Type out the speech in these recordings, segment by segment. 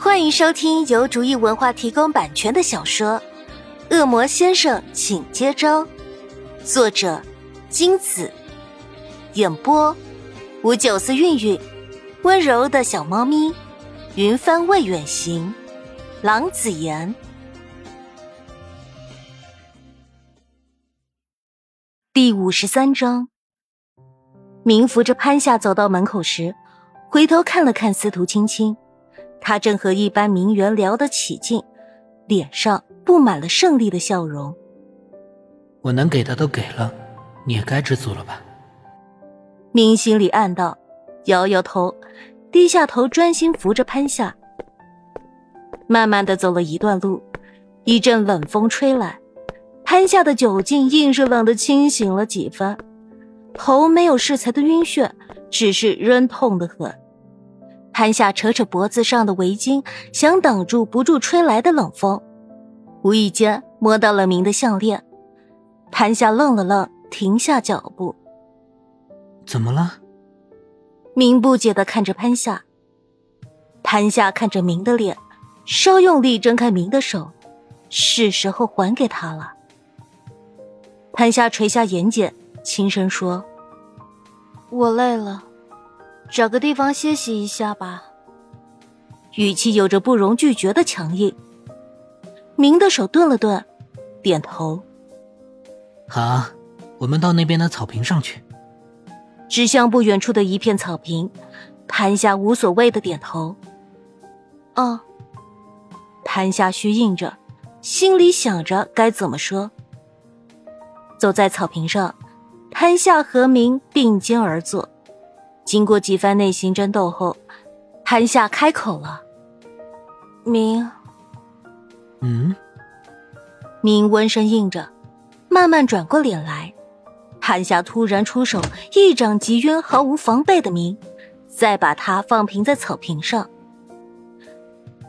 欢迎收听由竹意文化提供版权的小说《恶魔先生，请接招》，作者金子，演播五九四韵韵，温柔的小猫咪，云帆未远行，郎子言。第五十三章，明扶着潘夏走到门口时，回头看了看司徒青青。他正和一班名媛聊得起劲，脸上布满了胜利的笑容。我能给的都给了，你也该知足了吧？明心里暗道，摇摇头，低下头专心扶着潘夏。慢慢的走了一段路，一阵冷风吹来，潘夏的酒劲硬是冷的清醒了几分，头没有适才的晕眩，只是仍痛得很。潘夏扯扯脖子上的围巾，想挡住不住吹来的冷风。无意间摸到了明的项链，潘夏愣了愣，停下脚步。怎么了？明不解的看着潘夏。潘夏看着明的脸，稍用力挣开明的手，是时候还给他了。潘夏垂下眼睑，轻声说：“我累了。”找个地方歇息一下吧。语气有着不容拒绝的强硬。明的手顿了顿，点头。好，我们到那边的草坪上去。指向不远处的一片草坪，潘夏无所谓的点头。哦。潘夏虚应着，心里想着该怎么说。走在草坪上，潘夏和明并肩而坐。经过几番内心争斗后，潘夏开口了：“明。”嗯。明温声应着，慢慢转过脸来。潘夏突然出手，一掌击晕毫无防备的明，再把他放平在草坪上。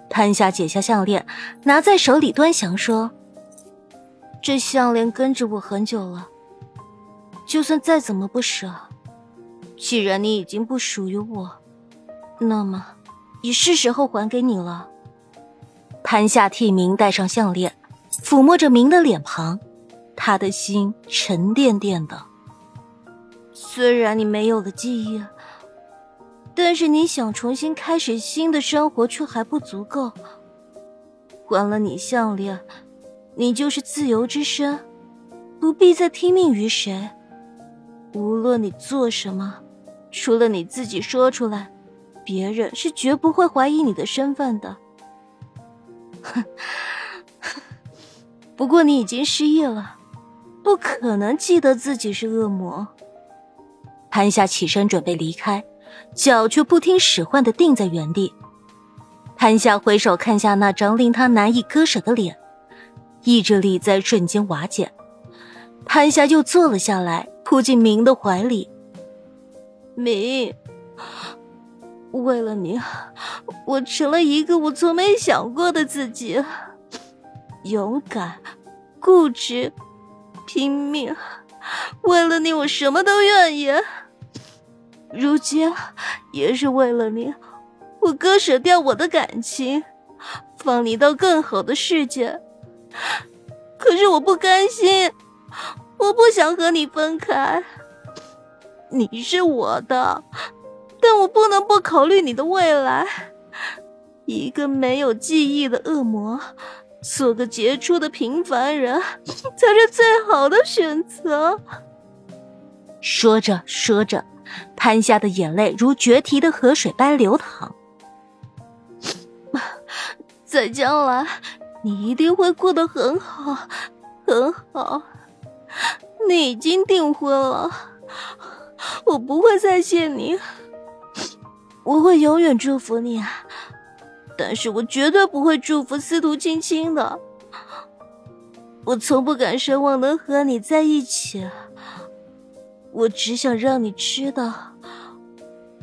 潘夏解下项链，拿在手里端详说：“这项链跟着我很久了，就算再怎么不舍。”既然你已经不属于我，那么也是时候还给你了。潘夏替明戴上项链，抚摸着明的脸庞，他的心沉甸甸的。虽然你没有了记忆，但是你想重新开始新的生活却还不足够。还了你项链，你就是自由之身，不必再听命于谁。无论你做什么。除了你自己说出来，别人是绝不会怀疑你的身份的。哼，不过你已经失忆了，不可能记得自己是恶魔。潘夏起身准备离开，脚却不听使唤的定在原地。潘夏回首看下那张令他难以割舍的脸，意志力在瞬间瓦解。潘夏又坐了下来，扑进明的怀里。明，为了你，我成了一个我从没想过的自己，勇敢、固执、拼命。为了你，我什么都愿意。如今，也是为了你，我割舍掉我的感情，放你到更好的世界。可是我不甘心，我不想和你分开。你是我的，但我不能不考虑你的未来。一个没有记忆的恶魔，做个杰出的平凡人，才是最好的选择。说着说着，潘夏的眼泪如决堤的河水般流淌。在将来，你一定会过得很好，很好。你已经订婚了。我不会再见你，我会永远祝福你，但是我绝对不会祝福司徒青青的。我从不敢奢望能和你在一起，我只想让你知道，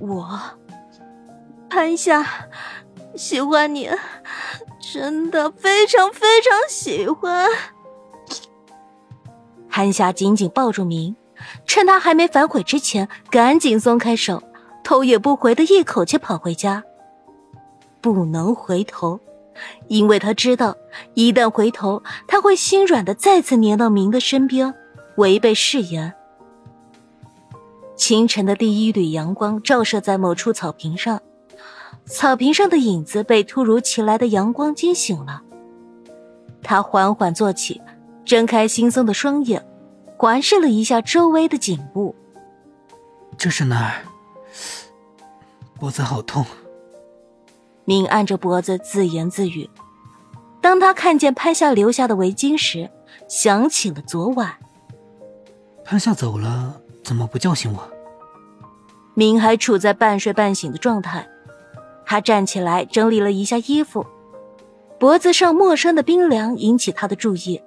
我潘夏喜欢你，真的非常非常喜欢。潘夏紧紧抱住明。趁他还没反悔之前，赶紧松开手，头也不回的一口气跑回家。不能回头，因为他知道，一旦回头，他会心软的再次粘到明的身边，违背誓言。清晨的第一缕阳光照射在某处草坪上，草坪上的影子被突如其来的阳光惊醒了。他缓缓坐起，睁开惺忪的双眼，环视了一下周围的景物。这是哪儿？脖子好痛。明按着脖子自言自语。当他看见潘夏留下的围巾时，想起了昨晚。潘夏走了。怎么不叫醒我？明还处在半睡半醒的状态，他站起来整理了一下衣服，脖子上陌生的冰凉引起他的注意。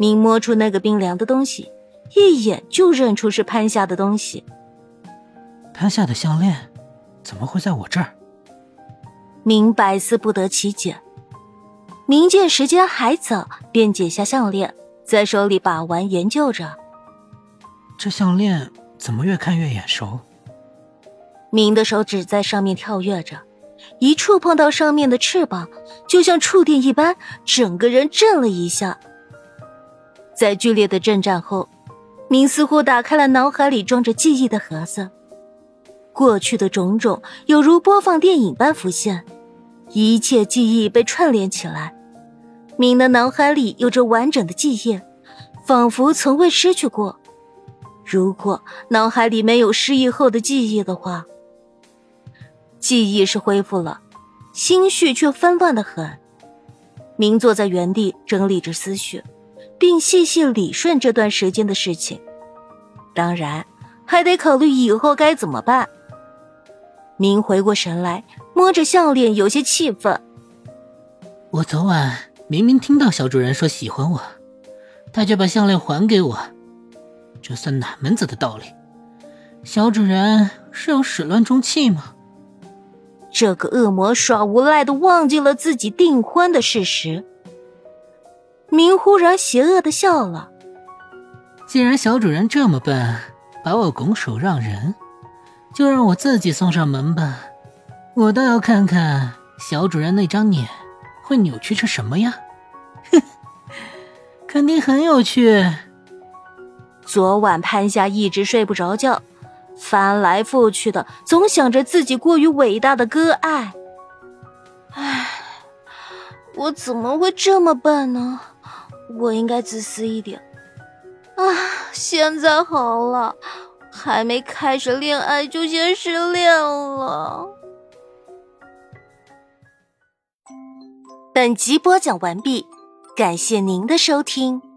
明摸出那个冰凉的东西，一眼就认出是潘夏的东西。潘夏的项链怎么会在我这儿？明百思不得其解。明见时间还早，便解下项链，在手里把玩研究着。这项链怎么越看越眼熟？明的手指在上面跳跃着，一触碰到上面的翅膀，就像触电一般，整个人震了一下。在剧烈的震颤后，明似乎打开了脑海里装着记忆的盒子，过去的种种有如播放电影般浮现，一切记忆被串联起来。明的脑海里有着完整的记忆，仿佛从未失去过。如果脑海里没有失忆后的记忆的话，记忆是恢复了，心绪却纷乱的很。明坐在原地整理着思绪，并细细理顺这段时间的事情，当然还得考虑以后该怎么办。明回过神来，摸着项链，有些气愤。我昨晚明明听到小主人说喜欢我，他却把项链还给我。这算哪门子的道理？小主人是要始乱终弃吗？这个恶魔耍无赖的忘记了自己订婚的事实。明忽然邪恶的笑了。既然小主人这么笨，把我拱手让人，就让我自己送上门吧。我倒要看看小主人那张脸会扭曲成什么样。哼，肯定很有趣。昨晚潘夏一直睡不着觉，翻来覆去的，总想着自己过于伟大的割爱。唉，我怎么会这么笨呢？我应该自私一点。啊，现在好了，还没开始恋爱就先失恋了。本集播讲完毕，感谢您的收听。